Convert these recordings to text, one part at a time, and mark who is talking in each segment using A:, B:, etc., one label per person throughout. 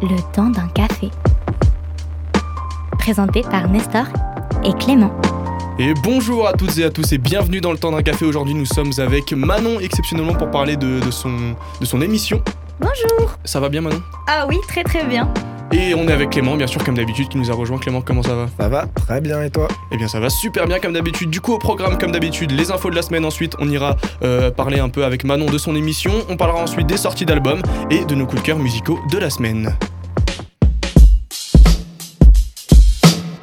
A: Le temps d'un café. Présenté par Nestor et Clément.
B: Et bonjour à toutes et à tous et bienvenue dans le temps d'un café. Aujourd'hui nous sommes avec Manon exceptionnellement pour parler de, de son, de son émission.
A: Bonjour
B: Ça va bien Manon?
A: Ah oui, très très bien.
B: Et on est avec Clément bien sûr comme d'habitude qui nous a rejoint. Clément comment ça va
C: Ça va très bien et toi?
B: Eh bien ça va super bien comme d'habitude. Du coup au programme comme d'habitude les infos de la semaine ensuite on ira euh, parler un peu avec Manon de son émission. On parlera ensuite des sorties d'albums et de nos coups de cœur musicaux de la semaine.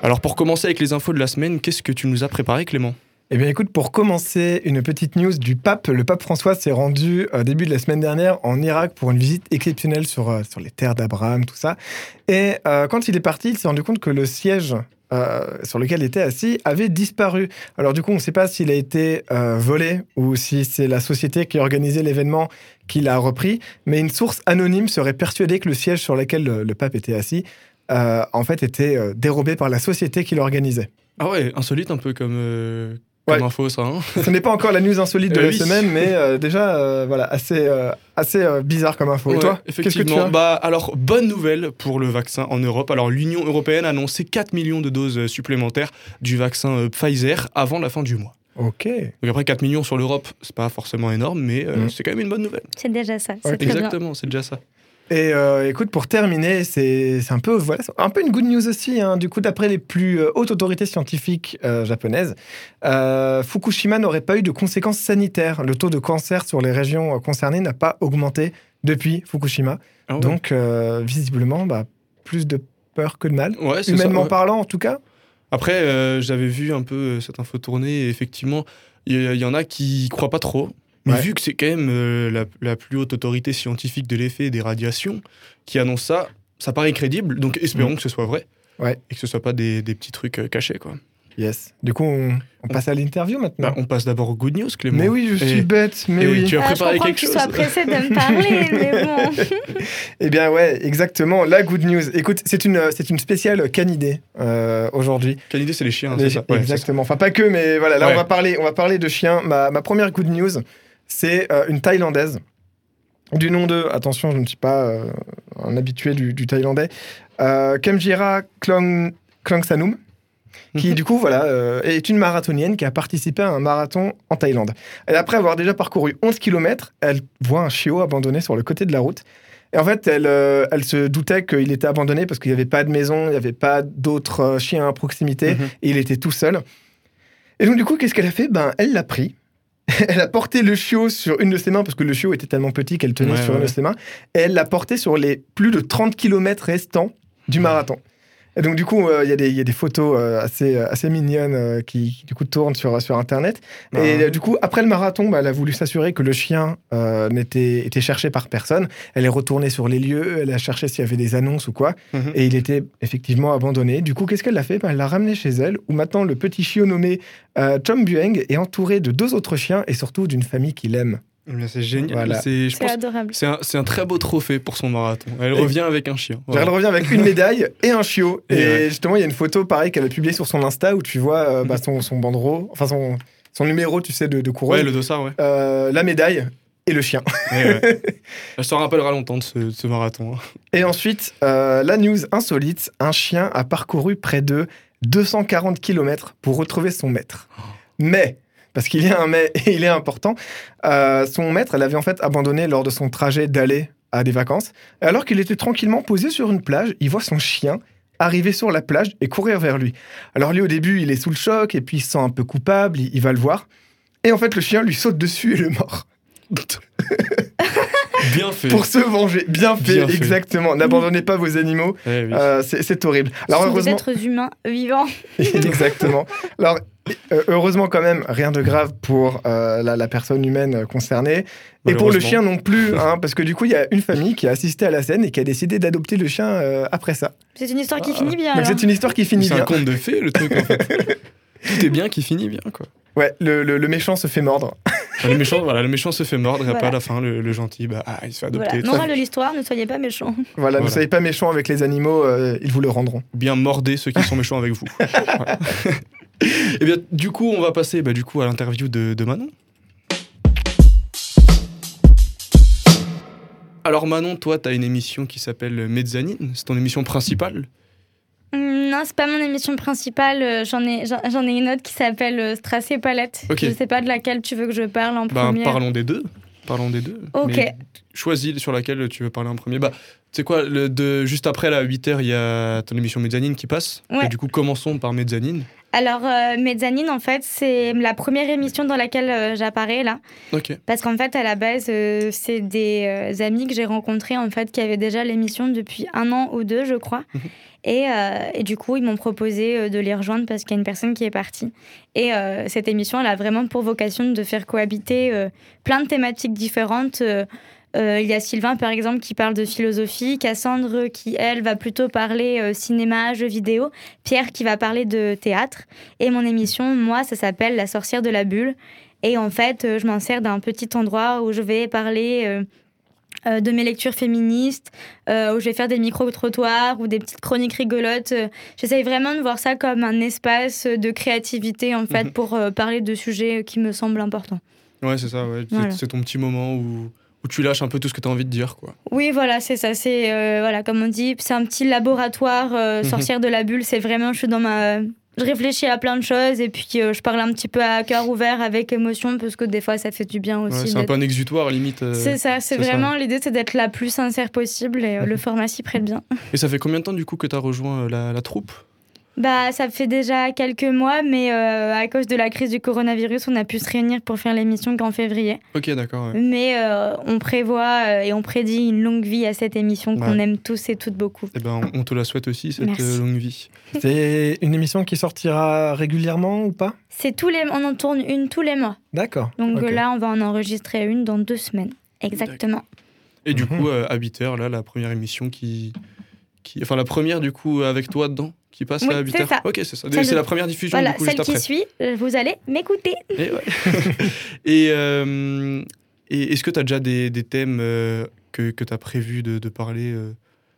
B: Alors pour commencer avec les infos de la semaine, qu'est-ce que tu nous as préparé Clément?
C: Eh bien écoute, pour commencer, une petite news du pape. Le pape François s'est rendu au début de la semaine dernière en Irak pour une visite exceptionnelle sur, euh, sur les terres d'Abraham, tout ça. Et euh, quand il est parti, il s'est rendu compte que le siège euh, sur lequel il était assis avait disparu. Alors du coup, on ne sait pas s'il a été euh, volé ou si c'est la société qui a organisé l'événement qui l'a repris, mais une source anonyme serait persuadée que le siège sur lequel le, le pape était assis euh, en fait était euh, dérobé par la société qui l'organisait.
B: Ah ouais, insolite un peu comme, euh, comme
C: Ouais.
B: info ça. Hein
C: Ce n'est pas encore la news insolite de
B: Euh,
C: la
B: oui.
C: semaine, mais euh, déjà, euh, voilà, assez, euh, assez euh, bizarre comme info. Et
B: Ouais,
C: toi, qu'est-ce que tu
B: effectivement.
C: as
B: bah, alors, bonne nouvelle pour le vaccin en Europe. Alors, l'Union européenne a annoncé 4 millions de doses supplémentaires du vaccin euh, Pfizer avant la fin du mois.
C: Ok.
B: Donc, après, 4 millions sur l'Europe, c'est pas forcément énorme, mais euh,
C: Mm.
B: c'est quand même une bonne nouvelle.
A: C'est déjà ça,
C: Ouais.
B: Exactement, c'est déjà ça.
C: Et euh, écoute, pour terminer, c'est un peu voilà, un peu une good news aussi. hein. Du coup, d'après les plus euh, hautes autorités scientifiques euh, japonaises, euh, Fukushima n'aurait pas eu de conséquences sanitaires. Le taux de cancer sur les régions concernées n'a pas augmenté depuis Fukushima.
B: Ah ouais.
C: Donc, visiblement, bah, plus de peur que de mal.
B: Ouais, c'est ça,
C: Humainement
B: ouais.
C: parlant, en tout cas.
B: Après, j'avais vu un peu cette info tourner et effectivement, il y, y en a qui croient pas trop. Mais
C: Ouais.
B: vu que c'est quand même euh, la, la plus haute autorité scientifique de l'effet des radiations qui annonce ça, ça paraît crédible. Donc espérons que ce soit vrai.
C: Ouais.
B: Et que ce soit pas des, des petits trucs euh, cachés, quoi.
C: Yes. Du coup, on, on passe à l'interview maintenant.
B: Bah, on passe d'abord aux good news, Clément.
C: mais oui, je suis
B: Et-
C: bête. Mais
B: et
C: oui.
B: tu as
A: Ah, je
B: préparé
A: comprends
B: quelque
A: que tu
B: chose
A: sois pressé de me parler, mais bon.
C: Eh bien ouais, exactement, la good news. Écoute, c'est une, c'est une spéciale canidée euh, aujourd'hui.
B: Quelle idée, c'est les chiens,
C: Les-
B: c'est ça Ouais,
C: exactement. Enfin pas que, mais voilà, là
B: Ouais.
C: on va parler, on va parler de chiens. Ma, ma première good news, c'est euh, une Thaïlandaise du nom de, attention, je ne suis pas euh, un habitué du, du thaïlandais, euh, Kemjira Klong, Klongsanum, qui
B: Mhm.
C: du coup voilà euh, est une marathonienne qui a participé à un marathon en Thaïlande. Et après avoir déjà parcouru 11 km, elle voit un chiot abandonné sur le côté de la route. Et en fait, elle, elle se doutait qu'il était abandonné parce qu'il n'y avait pas de maison, il n'y avait pas d'autres chiens à proximité,
B: Mhm.
C: et il était tout seul. Et donc, du coup, qu'est-ce qu'elle a fait? Ben, elle l'a pris. Elle a porté le chiot sur une de ses mains, parce que le chiot était tellement petit qu'elle tenait
B: Ouais,
C: sur
B: ouais,
C: une de ses mains, et elle l'a porté sur les plus de 30 km restants du marathon. Et donc, du coup, euh, il y, a des- il y a des photos euh, assez, euh, assez mignonnes euh, qui, qui, du coup, tournent sur, sur Internet. Et
B: Ah.
C: euh, du coup, après le marathon, bah, elle a voulu s'assurer que le chien n'était était cherché par personne. Elle est retournée sur les lieux, elle a cherché s'il y avait des annonces ou quoi.
B: Mhm.
C: Et il était effectivement abandonné. Du coup, qu'est-ce qu'elle a fait? Bah, Elle l'a ramené chez elle, où maintenant le petit chiot nommé euh, Chom Bueng est entouré de deux autres chiens et surtout d'une famille qu'il aime.
B: Eh C'est génial.
C: Voilà.
B: C'est, je
A: adorable.
B: c'est un, très beau trophée pour son marathon. Elle
C: Et-
B: revient avec un chien. Voilà.
C: Elle revient avec une médaille et un chiot.
B: Et
C: Et,
B: ouais.
C: justement, il y a une photo pareil qu'elle a publiée sur son Insta où tu vois euh, bah, son, son banderole, enfin son, son numéro, tu sais, de, de coureuse,
B: Ouais, le dossard, ouais.
C: euh, la médaille et le chien.
B: Ouais, ouais. Elle s'en rappellera longtemps de ce, de ce marathon. hein.
C: Et ensuite, euh, la news insolite, un chien a parcouru près de 240 km pour retrouver son maître. Mais, parce qu'il a un il est important, euh, son maître l'avait en fait abandonné lors de son trajet d'aller à des vacances. Alors qu'il était tranquillement posé sur une plage, il voit son chien arriver sur la plage et courir vers lui. Alors lui au début, il est sous le choc et puis il se sent un peu coupable, il, il va le voir. Et en fait, le chien lui saute dessus et le mord.
B: Bien fait.
C: Pour se venger. Bien fait,
B: Bien fait.
C: exactement. N'abandonnez pas vos animaux.
B: Eh oui.
C: Euh, c'est c'est horrible. Alors
A: Ce sont des
C: heureusement,
A: êtres humains vivants.
C: exactement. Alors euh, heureusement quand même, rien de grave pour euh, la, la personne humaine concernée et pour le chien non plus, hein, parce que du coup il y a une famille qui a assisté à la scène et qui a décidé d'adopter le chien euh, après ça.
A: C'est une histoire qui
B: Ah.
A: finit bien. Alors.
C: c'est une histoire qui finit
B: C'est un
C: bien.
B: conte de fées, le truc, en fait. Tout est bien qui finit bien, quoi.
C: Ouais, le, le- le méchant se fait mordre.
B: Enfin, le, méchant, voilà, le méchant se fait mordre et après,
A: Voilà.
B: à la fin, le, le gentil, bah, ah, il se fait adopter.
A: Voilà. Morale de l'histoire, ne soyez pas méchants.
C: Voilà, ne soyez pas méchant avec les animaux, euh, ils vous le rendront.
B: Bien mordez ceux qui sont méchants avec vous. Et bien, du coup, on va passer bah, du coup, à l'interview de, de Manon. Alors Manon, toi, tu as une émission qui s'appelle Mezzanine. C'est ton émission principale
A: Non, c'est pas mon émission principale. euh, J'en ai, j'en ai une autre qui s'appelle euh, Strass et Palette.
B: Ok.
A: Je sais pas de laquelle tu veux que je parle en
B: Ben,
A: premier.
B: parlons des deux. Parlons des deux.
A: Ok.
B: Mais choisis sur laquelle tu veux parler en premier. Bah, tu sais quoi, le, de, juste après, là, à 8h, il y a ton émission Mezzanine qui passe.
A: Ouais.
B: Et du coup, commençons par Mezzanine.
A: Alors, euh, Mezzanine, en fait, c'est la première émission dans laquelle euh, j'apparais là.
B: Ok.
A: Parce qu'en fait, à la base, euh, c'est des amis que j'ai rencontrés en fait qui avaient déjà l'émission depuis un an ou deux, je crois.
B: Mhm.
A: Et, et du coup, ils m'ont proposé de les rejoindre parce qu'il y a une personne qui est partie. Et cette émission, elle a vraiment pour vocation de faire cohabiter plein de thématiques différentes. Euh, il y a Sylvain, par exemple, qui parle de philosophie, Cassandre, qui, elle, va plutôt parler euh, cinéma, jeux vidéo, Pierre, qui va parler de théâtre. Et mon émission, moi, ça s'appelle La sorcière de la bulle. Et en fait, euh, je m'en sers d'un petit endroit où je vais parler de mes lectures féministes, où je vais faire des micro-trottoirs ou des petites chroniques rigolotes. J'essaye vraiment de voir ça comme un espace de créativité, en fait,
B: Mhm.
A: pour parler de sujets qui me semblent importants.
B: Ouais, c'est ça, ouais. C'est-
A: Voilà.
B: C'est ton petit moment où, où tu lâches un peu tout ce que tu as envie de dire, quoi.
A: Oui, voilà, c'est ça. C'est, euh, voilà, comme on dit, c'est un petit laboratoire euh,
B: Mhm.
A: sorcière de la bulle. C'est vraiment, je suis dans ma... Je réfléchis à plein de choses et puis euh, je parle un petit peu à cœur ouvert avec émotion parce que des fois ça fait du bien aussi.
B: Ouais, c'est un peu un exutoire, limite. euh,
A: C'est ça, c'est vraiment l'idée, c'est d'être la plus sincère possible et le format s'y prête bien.
B: Et ça fait combien de temps, du coup, que tu as rejoint la, la troupe?
A: Bah, ça fait déjà quelques mois, mais euh, à cause de la crise du coronavirus, on a pu se réunir pour faire l'émission qu'en février.
B: Ok, d'accord. ouais.
A: Mais euh, on prévoit euh, et on prédit une longue vie à cette émission qu'on aime tous et toutes beaucoup.
B: Eh ben, on on te la souhaite aussi, cette
A: Merci.
B: longue vie.
C: C'est une émission qui sortira régulièrement ou pas?
A: C'est tous les, on en tourne une tous les mois.
C: D'accord.
A: Donc là, on va en enregistrer une dans deux semaines. Exactement.
B: Et du
C: Mhm.
B: coup, euh, à 8h, là, la première émission qui, qui. Enfin, la première, du coup, avec toi dedans, qui passe
A: Oui,
B: à
A: c'est
B: 8h
A: ça.
B: Ok, c'est ça. C'est
A: de-
B: la première diffusion,
A: Voilà,
B: du coup,
A: celle
B: juste
A: qui
B: après.
A: suit, euh, vous allez m'écouter.
B: Et, ouais. et, euh, et est-ce que tu as déjà des, des thèmes euh, que, que tu as prévu de, de parler euh,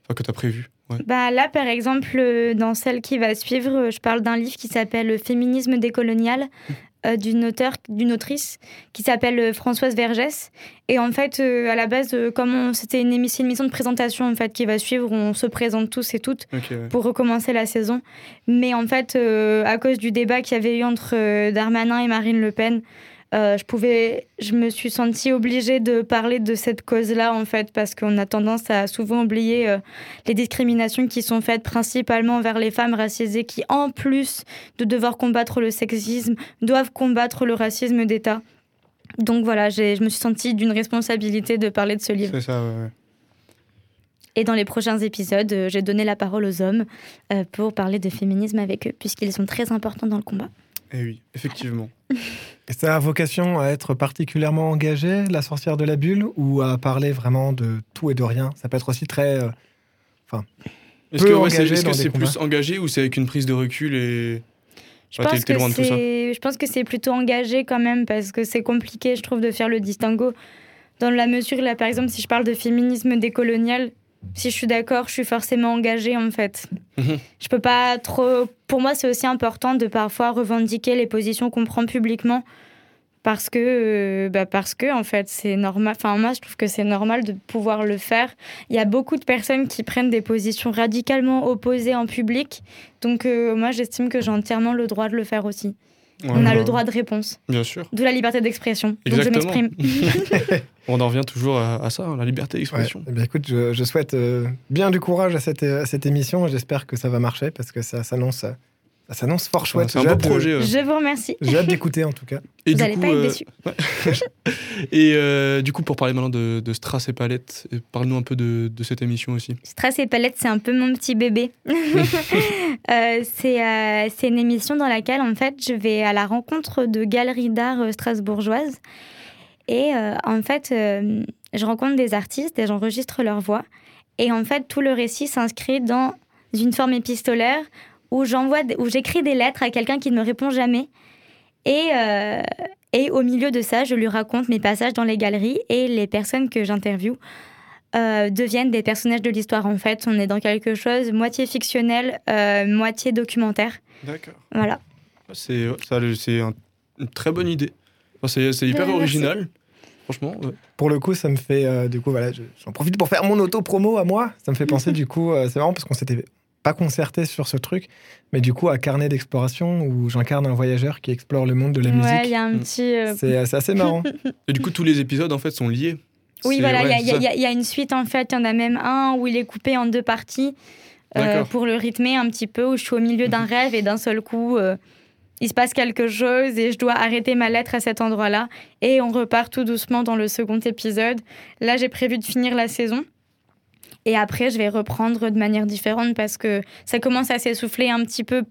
B: Enfin, que tu as prévu ouais.
A: Bah là, par exemple, dans celle qui va suivre, je parle d'un livre qui s'appelle Le féminisme décolonial euh, d'une auteure, d'une autrice qui s'appelle euh, Françoise Vergès. Et en fait, euh, à la base, euh, comme c'était une émission, une émission de présentation en fait qui va suivre, on se présente tous et toutes
B: ouais.
A: pour recommencer la saison. Mais en fait, euh, à cause du débat qu'il y avait eu entre euh, Darmanin et Marine Le Pen, euh, je pouvais, je me suis sentie obligée de parler de cette cause-là en fait, parce qu'on a tendance à souvent oublier euh, les discriminations qui sont faites principalement vers les femmes racisées, qui en plus de devoir combattre le sexisme, doivent combattre le racisme d'État. Donc voilà, je me suis sentie d'une responsabilité de parler de ce livre.
B: C'est ça, ouais, ouais.
A: Et dans les prochains épisodes, euh, j'ai donné la parole aux hommes euh, pour parler de féminisme avec eux, puisqu'ils sont très importants dans le combat.
B: Eh oui, effectivement.
C: Et ça a vocation à être particulièrement engagé, la sorcière de la bulle, ou à parler vraiment de tout et de rien? Ça peut être aussi très. euh,
B: Est-ce que ouais, c'est c'est plus engagé ou c'est avec une prise de recul et.
A: Je,
B: Ouais,
A: pense que
B: loin de tout ça?
A: c'est- je pense que c'est plutôt engagé quand même, parce que c'est compliqué, je trouve, de faire le distinguo. Dans la mesure, là, par exemple, si je parle de féminisme décolonial, si je suis d'accord, je suis forcément engagée, en fait.
B: Mhm.
A: Je peux pas trop... Pour moi, c'est aussi important de parfois revendiquer les positions qu'on prend publiquement, parce que, euh, bah parce que en fait, c'est normal. Enfin, moi, je trouve que c'est normal de pouvoir le faire. Il y a beaucoup de personnes qui prennent des positions radicalement opposées en public. Donc, euh, moi, j'estime que j'ai entièrement le droit de le faire aussi.
B: Ouais,
A: On a
B: bah,
A: le droit de réponse.
B: Bien sûr.
A: D'où la liberté d'expression. Donc, je m'exprime.
B: On en revient toujours à, à ça, hein, la liberté
C: ouais.
B: d'expression.
C: Eh bien, écoute, je, je souhaite euh, bien du courage à cette, à cette émission. J'espère que ça va marcher parce que ça s'annonce, ça s'annonce fort chouette.
B: C'est un beau projet. ouais.
A: Je vous remercie.
C: J'ai hâte d'écouter en tout cas.
B: Et
A: Vous n'allez pas être
B: euh,
A: déçus.
B: Et euh, du coup, pour parler maintenant de, de Strass et Palette, parle-nous un peu de, de cette émission aussi.
A: Strass et Palette, c'est un peu mon petit bébé. Euh, c'est euh, une émission dans laquelle, en fait, je vais à la rencontre de galeries d'art strasbourgeoises. Et euh, en fait, euh, je rencontre des artistes et j'enregistre leur voix. Et en fait, tout le récit s'inscrit dans une forme épistolaire où j'envoie, où j'écris des lettres à quelqu'un qui ne me répond jamais. Et, euh, et au milieu de ça, je lui raconte mes passages dans les galeries et les personnes que j'interviewe euh, deviennent des personnages de l'histoire. En fait, on est dans quelque chose moitié fictionnel, euh, moitié documentaire.
B: D'accord.
A: Voilà.
B: C'est ça, c'est un- une très bonne idée. Enfin, c'est c'est hyper
A: Ouais, merci.
B: original. franchement. ouais.
C: Pour le coup, ça me fait. euh, du coup, voilà, je- j'en profite pour faire mon auto-promo à moi. Ça me fait penser, du coup, euh, c'est marrant parce qu'on s'était pas concerté sur ce truc, mais du coup, à Carnet d'exploration où j'incarne un voyageur qui explore le monde de la
A: Ouais, il
C: musique.
A: y a un
B: Mm.
A: petit. euh,
C: C'est c'est assez marrant.
B: Et du coup, tous les épisodes en fait sont liés.
A: Oui,
B: C'est-
A: voilà, il y il y, a-
B: ça.
A: il y a- il y a une suite en fait. Il y en a même un où il est coupé en deux parties euh, pour le rythmer un petit peu, où je suis au milieu d'un
B: Mhm.
A: rêve et d'un seul coup, euh, il se passe quelque chose et je dois arrêter ma lettre à cet endroit-là. Et on repart tout doucement dans le second épisode. Là, j'ai prévu de finir la saison. Et après, je vais reprendre de manière différente parce que ça commence à s'essouffler un petit peu.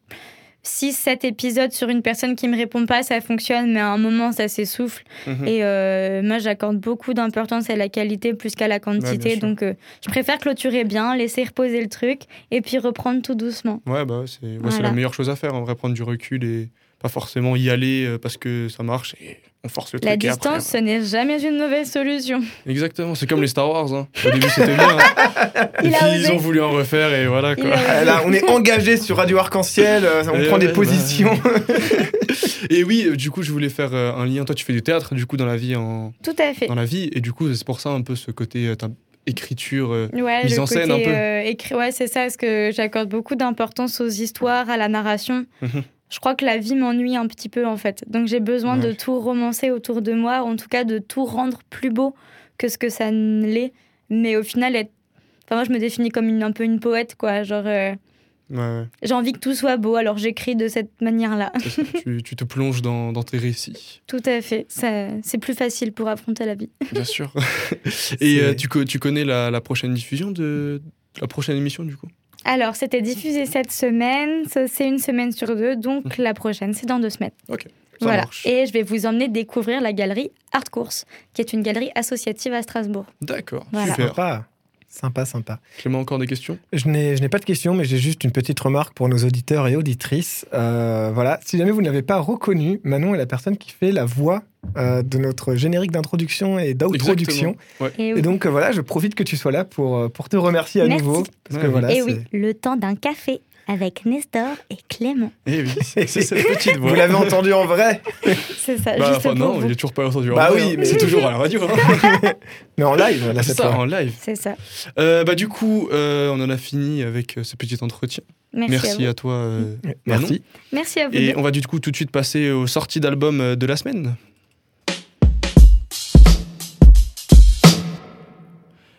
A: 6-7 épisodes sur une personne qui me répond pas, ça fonctionne, mais à un moment, ça s'essouffle.
B: Mhm.
A: Et euh, moi, j'accorde beaucoup d'importance à la qualité plus qu'à la quantité. donc, euh, je préfère clôturer bien, laisser reposer le truc et puis reprendre tout doucement.
B: Ouais, bah, c'est ouais, c'est
A: Voilà.
B: la meilleure chose à faire, en vrai, prendre du recul et pas forcément y aller euh, parce que ça marche et on force le truc.
A: La
B: après,
A: distance, ce n'est jamais une mauvaise solution.
B: Exactement, c'est comme les Star Wars. hein. Au début, c'était bien. hein. Et
A: Il
B: puis, ils ont voulu en refaire et voilà
A: Il
B: quoi.
C: Là, on est engagé sur Radio Arc-en-Ciel, euh, on prend des positions.
B: Et oui, euh, du coup, je voulais faire un lien. Toi, tu fais du théâtre, du coup, dans la vie, en...
A: Tout à fait.
B: dans la vie, et du coup, c'est pour ça un peu ce côté ta écriture. euh,
A: Ouais,
B: mise en scène,
A: côté,
B: un peu.
A: euh, écrit, ouais, c'est ça, parce que j'accorde beaucoup d'importance aux histoires, à la narration. Je crois que la vie m'ennuie un petit peu en fait. Donc j'ai besoin de tout romancer autour de moi, en tout cas de tout rendre plus beau que ce que ça ne l'est. Mais au final, être... enfin, moi je me définis comme une, un peu une poète, quoi. Genre, euh,
B: ouais, ouais,
A: j'ai envie que tout soit beau, alors j'écris de cette manière-là.
B: tu, tu te plonges dans, dans tes récits,
A: tout à fait. Ça, c'est plus facile pour affronter la vie.
B: bien sûr. et euh, tu, co- tu connais la, la prochaine diffusion de la prochaine émission, du coup?
A: Alors, c'était diffusé cette semaine. C'est une semaine sur deux, donc la prochaine, c'est dans deux semaines.
B: Ça
A: voilà.
B: marche.
A: Et je vais vous emmener découvrir la galerie Art Course, qui est une galerie associative à Strasbourg.
B: D'accord,
A: Voilà.
B: super.
C: Sympa. Sympa.
B: Clément, encore des questions?
C: Je n'ai je n'ai pas de questions, mais j'ai juste une petite remarque pour nos auditeurs et auditrices. Euh, voilà, si jamais vous ne l'avez pas reconnu, Manon est la personne qui fait la voix euh, de notre générique d'introduction et d'outroduction.
A: Et
C: Et
A: oui,
C: donc euh, voilà, je profite que tu sois là pour, pour te remercier à
A: Merci.
C: nouveau. Parce que
B: Ouais.
C: voilà,
A: Et oui, le temps d'un café avec Nestor et Clément.
B: Eh oui, c'est cette petite voix.
C: vous l'avez entendu en vrai,
A: C'est ça,
B: Bah,
A: juste
B: enfin, non,
A: vous.
B: il est toujours pas entendu. en
C: Bah
B: vrai,
C: oui,
B: hein.
C: mais-
B: c'est toujours à la radio. hein.
C: mais en live là
B: c'est
C: cette
B: ça,
C: fois.
B: en live.
A: C'est ça.
B: Euh, bah, du coup, euh, on en a fini avec euh, ce petit entretien.
A: Merci,
B: Merci
A: à
B: toi. euh,
C: Merci.
A: Merci à vous.
B: Et on va du coup tout de suite passer aux sorties d'albums de la semaine.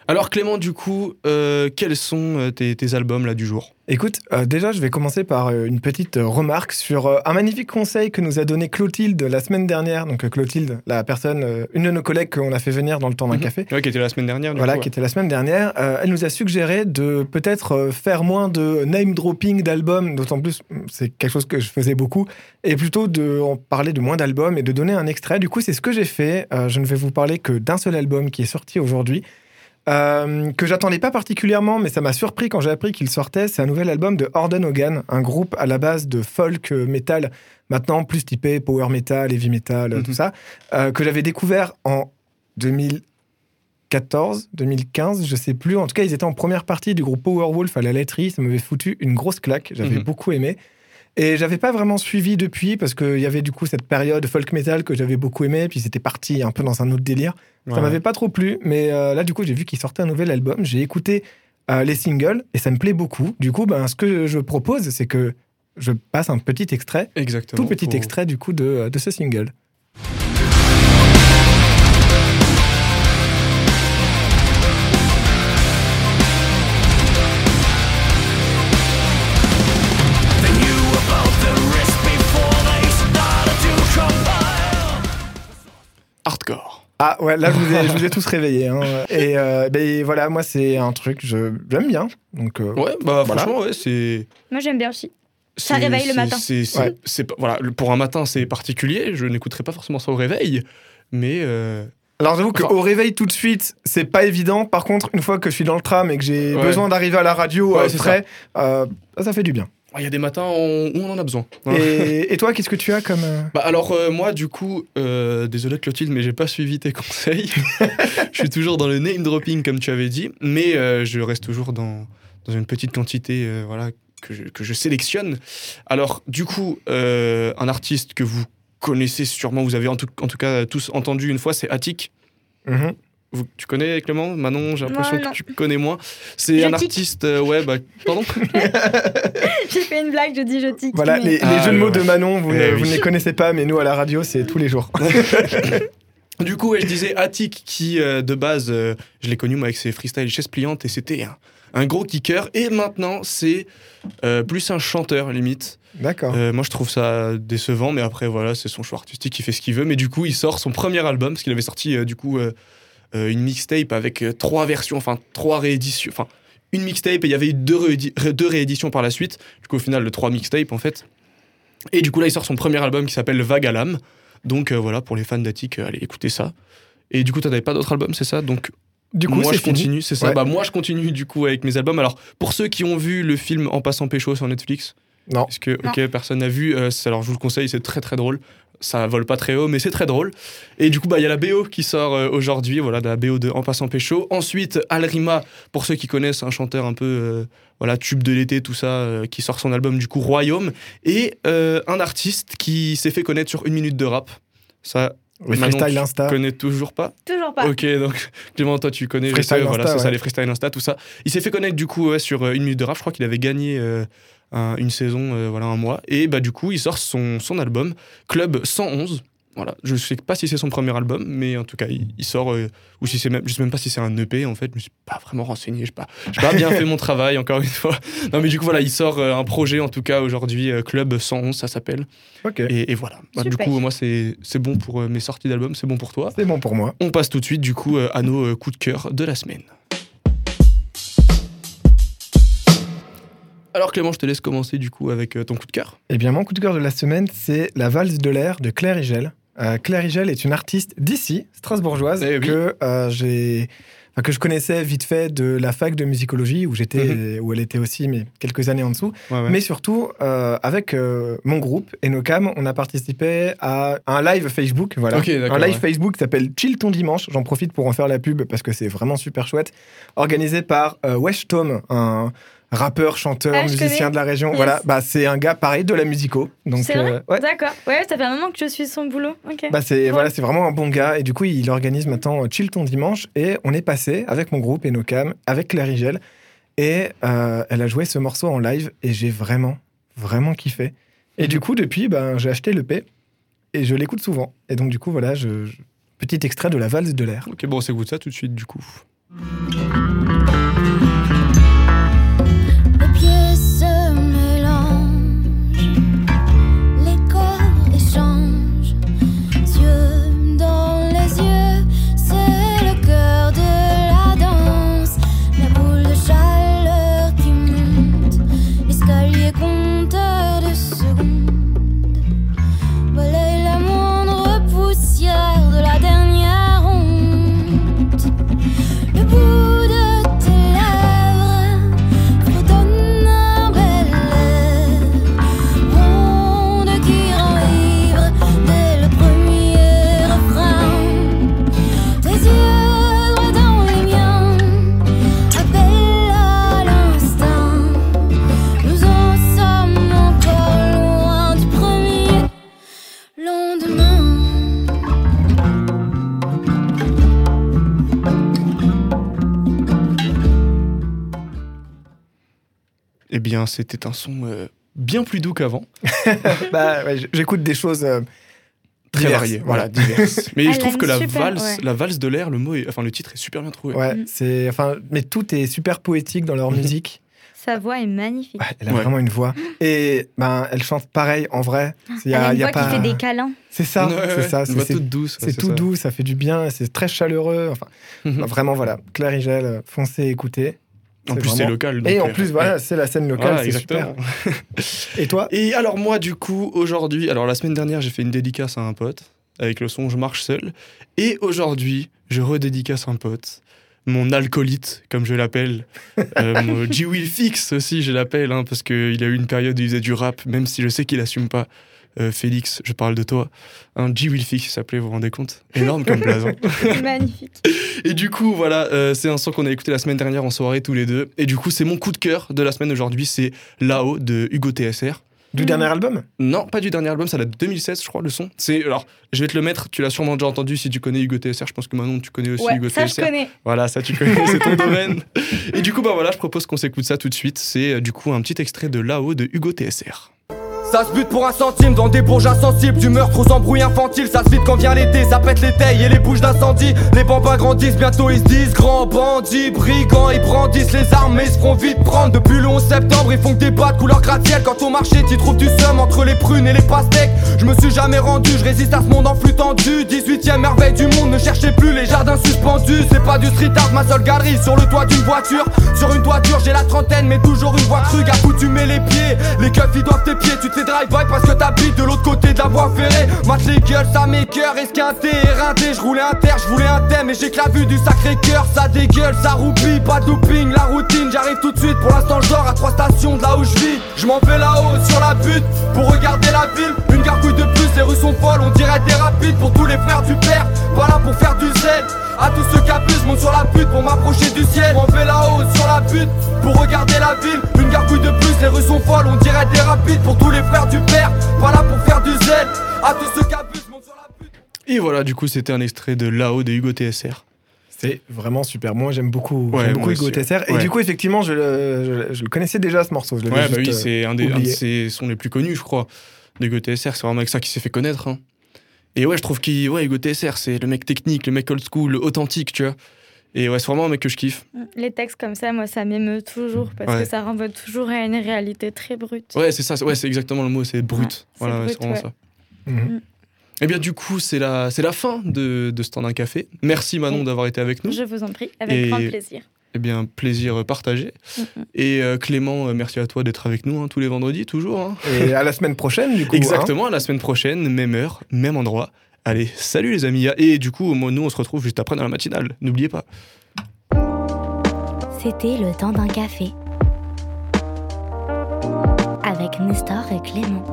B: Alors Clément, du coup, euh, quels sont euh, tes, tes albums là du jour?
C: Écoute, euh, déjà, je vais commencer par une petite remarque sur un magnifique conseil que nous a donné Clotilde la semaine dernière. Donc, Clotilde, la personne, une de nos collègues qu'on a fait venir dans le temps d'un
B: Mhm.
C: café.
B: Ouais, qui était la semaine dernière. du
C: Voilà,
B: coup,
C: qui était la semaine dernière. Elle nous a suggéré de peut-être faire moins de name dropping d'albums, d'autant plus mm, c'est quelque chose que je faisais beaucoup, et plutôt de en parler de moins d'albums et de donner un extrait. Du coup, c'est ce que j'ai fait. Je ne vais vous parler que d'un seul album qui est sorti aujourd'hui. Euh, que j'attendais pas particulièrement, mais ça m'a surpris quand j'ai appris qu'il sortait. C'est un nouvel album de Horden Hogan, un groupe à la base de folk euh, metal, maintenant plus typé power metal, heavy metal, euh,
B: Mhm.
C: tout ça, euh, que j'avais découvert en 2014, 2015, je sais plus. En tout cas, ils étaient en première partie du groupe Powerwolf à la laiterie. Ça m'avait foutu une grosse claque. J'avais
B: Mhm.
C: beaucoup aimé. Et j'avais pas vraiment suivi depuis parce qu'il y avait du coup cette période folk metal que j'avais beaucoup aimé. Puis c'était parti un peu dans un autre délire.
B: Ouais.
C: Ça m'avait pas trop plu. Mais euh, là, du coup, j'ai vu qu'il sortait un nouvel album. J'ai écouté euh, les singles et ça me plaît beaucoup. Du coup, ben, ce que je propose, c'est que je passe un petit extrait,
B: Exactement.
C: tout petit
B: pour-
C: extrait du coup de, de ce single. Ah ouais, là je vous ai, je vous ai tous réveillés. hein. Et euh, ben, voilà, moi c'est un truc, je j'aime bien. Donc euh,
B: Ouais, bah
C: Voilà.
B: franchement, ouais, c'est.
A: Moi, j'aime bien aussi. Ça réveille le matin.
B: C'est, c'est-
C: Ouais.
B: voilà, pour un matin, c'est particulier. Je n'écouterai pas forcément ça au réveil, mais euh,
C: Alors j'avoue
B: Enfin-
C: qu'au réveil tout de suite, c'est pas évident. Par contre, une fois que je suis dans le tram et que j'ai
B: Ouais.
C: besoin d'arriver à la radio
B: Ouais, c'est
C: frais, euh, ça fait du bien.
B: Il y a des matins où on en a besoin.
C: Et, et toi, qu'est-ce que tu as comme... euh,
B: Bah alors euh, moi du coup, euh, désolé Clotilde, mais j'ai pas suivi tes conseils. je suis toujours dans le name dropping comme tu avais dit, mais euh, je reste toujours dans, dans une petite quantité voilà que je, que je sélectionne. Alors du coup, un artiste que vous connaissez sûrement, vous avez en tout, en tout cas tous entendu une fois, c'est Attic.
C: Mhm.
B: Vous- tu connais Clément Manon, j'ai l'impression que tu connais moins. C'est un artiste, euh, ouais, bah, pardon
A: J'ai fait une blague, je dis je tic.
C: Voilà,
A: mais-
C: les, les
B: Ah,
C: jeux de mots
B: ouais.
C: de Manon, vous,
B: Eh
C: ne,
B: oui.
C: vous ne les connaissez pas, mais nous à la radio, c'est tous les jours.
B: Du coup, ouais, je disais Attic, qui euh, de base, euh, je l'ai connu moi avec ses freestyles chaises pliantes et c'était un, un gros kicker. Et maintenant, c'est euh, plus un chanteur limite.
C: D'accord.
B: Euh, moi, je trouve ça décevant, mais après, voilà, c'est son choix artistique, il fait ce qu'il veut. Mais du coup, il sort son premier album, parce qu'il avait sorti euh, du coup une mixtape avec euh, trois versions, enfin trois rééditions, enfin une mixtape et il y avait eu deux, réédi- deux rééditions par la suite. Du coup, au final, le trois mixtapes en fait. Et du coup, là, il sort son premier album qui s'appelle Vague à l'âme. Donc euh, voilà, pour les fans d'Attic, euh, allez écouter ça. Et du coup, tu n'avais pas d'autres albums, c'est ça? Donc
C: Du coup,
B: moi,
C: c'est
B: je continue, c'est ça?
C: Ouais.
B: Bah, moi, je continue du coup avec mes albums. Alors, pour ceux qui ont vu le film En passant pécho sur Netflix,
C: Non.
B: est-ce que, ok, personne n'a vu euh, Alors, je vous le conseille, c'est très très drôle. Ça vole pas très haut, mais c'est très drôle. Et du coup, bah, il y a la BO qui sort euh, aujourd'hui, voilà, de la BO de En passant pécho. Ensuite, Alrima, pour ceux qui connaissent, un chanteur un peu, euh, voilà, tube de l'été, tout ça, euh, qui sort son album du coup Royaume. Et euh, un artiste qui s'est fait connaître sur une minute de rap. Ça, Manon,
C: freestyle
B: tu
C: Insta.
B: connais toujours pas
A: Toujours pas.
B: Ok, donc Clément, toi tu connais,
C: Freestyle
B: sais, voilà,
C: Insta,
B: c'est ça, les freestyle Insta, tout ça. Il s'est fait connaître du coup ouais, sur euh, une minute de rap, je crois qu'il avait gagné euh, un- une saison, euh, voilà, un mois. Et bah du coup, il sort son, son album, Club 111. Voilà, je sais pas si c'est son premier album, mais en tout cas, il, il sort, euh, ou si c'est même, je sais même pas si c'est un EP en fait, je me suis pas vraiment renseigné, j'ai pas, j'ai pas bien fait mon travail encore une fois. Non, mais du coup, voilà, il sort euh, un projet en tout cas aujourd'hui, euh, Club 111, ça s'appelle.
C: Ok.
B: Et, et voilà, Bah, du coup, moi, c'est c'est bon pour euh, mes sorties d'album, c'est bon pour toi.
C: C'est bon pour moi.
B: On passe tout de suite du coup euh, à nos euh, coups de cœur de la semaine. Alors Clément, je te laisse commencer du coup avec euh, ton coup de cœur.
C: Eh bien, mon coup de cœur de la semaine, c'est La valse de l'air de Claire Igel. Euh, Claire Igel est une artiste d'ici, strasbourgeoise,
B: Eh oui.
C: que, euh, j'ai, que je connaissais vite fait de la fac de musicologie, où, j'étais, où elle était aussi, mais quelques années en dessous. Mais surtout, euh, avec euh, mon groupe, Enocam, on a participé à un live Facebook. Voilà. Un live
B: ouais.
C: Facebook qui s'appelle Chill ton dimanche. J'en profite pour en faire la pub parce que c'est vraiment super chouette. Organisé par euh, Wesh Tom, un rappeur, chanteur,
A: Ah,
C: musicien
A: connais.
C: de la région.
A: Yes.
C: Voilà, bah, c'est un gars pareil de la musico. Donc,
A: C'est vrai
C: euh, ouais.
A: D'accord. Ouais, ça fait un moment que je suis son boulot. Ok.
C: Bah c'est
A: Ouais.
C: voilà, c'est vraiment un bon gars et du coup il organise maintenant euh, Chill ton dimanche et on est passé avec mon groupe Enocam avec Claire Igel et euh, elle a joué ce morceau en live et j'ai vraiment vraiment kiffé et du coup depuis ben j'ai acheté le P et je l'écoute souvent et donc du coup voilà je, je- petit extrait de la valse de l'air.
B: Ok, bon, on s'écoute ça tout de suite du coup. Eh bien, c'était un son euh, bien plus doux qu'avant,
C: bah ouais, j'écoute des choses euh,
B: très
C: diverses,
B: varié, voilà, diverses. Mais
A: Elle
B: je trouve
A: a
B: que la
A: super-
B: valse,
A: ouais.
B: la valse de l'air, le mot, est- enfin le titre est super bien trouvé.
C: Ouais,
A: Mm.
C: c'est enfin mais tout est super poétique dans leur musique.
A: Sa voix est magnifique.
C: Ouais, elle a
B: Ouais.
C: vraiment une voix et ben elle chante pareil en vrai. Il y
A: Elle a une
C: y a
A: voix
C: pas
A: qui fait des câlins.
C: C'est ça,
B: Ouais,
C: c'est
B: ouais,
C: ça,
B: une
C: c'est
B: toute douce.
C: C'est tout
B: ça.
C: doux, ça fait du bien, c'est très chaleureux. Enfin,
B: Mhm.
C: vraiment, voilà. Claire Igel, euh, foncez, écoutez.
B: En plus, c'est local.
C: Et en
B: euh,
C: plus, voilà, c'est la scène locale, c'est
B: exactement.
C: super. Et toi
B: Et alors moi du coup aujourd'hui, alors la semaine dernière j'ai fait une dédicace à un pote avec le son Je marche seul. Et aujourd'hui je redédicace un pote, mon alcoolite comme je l'appelle, euh, mon G Will Fix aussi je l'appelle hein, parce qu'il a eu une période où il faisait du rap même si je sais qu'il assume pas. Euh, Félix, je parle de toi. Un G Will Fix il s'appelait, vous vous rendez compte? Énorme comme blason.
A: magnifique.
B: Et du coup, voilà, euh, c'est un son qu'on a écouté la semaine dernière en soirée tous les deux. Et du coup, c'est mon coup de cœur de la semaine aujourd'hui, c'est Là-haut de Hugo TSR.
C: Du
A: Mhm.
C: dernier album?
B: Non, pas du dernier album, ça date de 2016, je crois, le son. C'est alors, je vais te le mettre. Tu l'as sûrement déjà entendu si tu connais Hugo TSR. Je pense que Manon, tu connais aussi
A: Ouais,
B: Hugo
A: ça je
B: TSR.
A: connais.
B: Voilà, ça tu connais, c'est ton domaine. Et du coup, bah voilà, je propose qu'on s'écoute ça tout de suite. C'est euh, du coup un petit extrait de là-haut de Hugo TSR.
D: Ça se bute pour un centime dans des bourges insensibles. Du meurtre aux embrouilles infantiles. Ça se vide quand vient l'été Ça pète les tailles et les bouches d'incendie. Les bambins grandissent Bientôt ils se disent Grands bandits, brigands Ils brandissent les armes mais ils se feront vite prendre Depuis le 11 septembre. Ils font que des bas de couleur gratte-ciel Quand au marché t'y trouves du seum entre les prunes et les pastèques. Je me suis jamais rendu Je résiste à ce monde en flux tendu. 18ème merveille du monde Ne cherchez plus les jardins suspendus. C'est pas du street art ma seule galerie Sur le toit d'une voiture. Sur une toiture j'ai la trentaine Mais toujours une voix crue Accoutumé les pieds. Les keufs ils doivent tes pieds fais drive-by parce que t'habites de l'autre côté de la voie ferrée. Mate les gueules ça m'écœure Esquinté, éreinté Je roulais un terre, je voulais un thème Et j'ai que la vue du sacré cœur. Ça dégueule, ça roupille Pas de la routine. J'arrive tout de suite Pour l'instant dors à trois stations de là où je vis. Je m'en vais là-haut sur la butte Pour regarder la ville. Une gargouille de plus Les rues sont folles On dirait des rapides Pour tous les frères du père. Pas là pour faire du zèle à tous ceux qui abusent, monte sur la butte pour m'approcher du ciel. On fait là-haut sur la butte pour regarder la ville. Une gargouille de plus, les rues sont folles, on dirait des rapides pour tous les frères du père. Pas là pour faire du zèle. À tous ceux qui abusent, monte sur la butte.
B: Et voilà, du coup, c'était un extrait de là-haut de Hugo TSR.
C: C'est vraiment super. Moi, j'aime beaucoup,
B: Ouais,
C: beaucoup Hugo. TSR. Et
B: Ouais.
C: du coup, effectivement, je, le- je- je le connaissais déjà ce morceau. Je
B: Ouais, bah oui,
C: euh,
B: c'est un, des, un de ses sons les plus connus, je crois, d'Hugo TSR. C'est vraiment avec ça qu'il s'est fait connaître. hein. Et ouais, je trouve qu'il. Ouais, Hugo TSR, c'est le mec technique, le mec old school, le authentique, tu vois. Et ouais, c'est vraiment un mec que je kiffe.
A: Les textes comme ça, moi, ça m'émeut toujours parce
B: Ouais.
A: que ça renvoie toujours à une réalité très brute.
B: Ouais, c'est ça, c'est- ouais, c'est exactement le mot, c'est brut.
A: Ouais, c'est
B: voilà, c'est vraiment
A: ouais.
B: ça.
C: Mhm.
B: Eh bien, du coup, c'est la, c'est la fin de, de Stand un Café. Merci Manon d'avoir été avec nous.
A: Je vous en prie, avec
B: Et-
A: grand plaisir.
B: Eh bien, plaisir partagé. Et euh, Clément, euh, merci à toi d'être avec nous hein, tous les vendredis, toujours. hein.
C: Et à la semaine prochaine, du coup. hein.
B: Exactement, à la semaine prochaine, même heure, même endroit. Allez, salut les amis. Et du coup, nous, on se retrouve juste après dans la matinale. N'oubliez pas.
E: C'était le temps d'un café. Avec Nestor et Clément.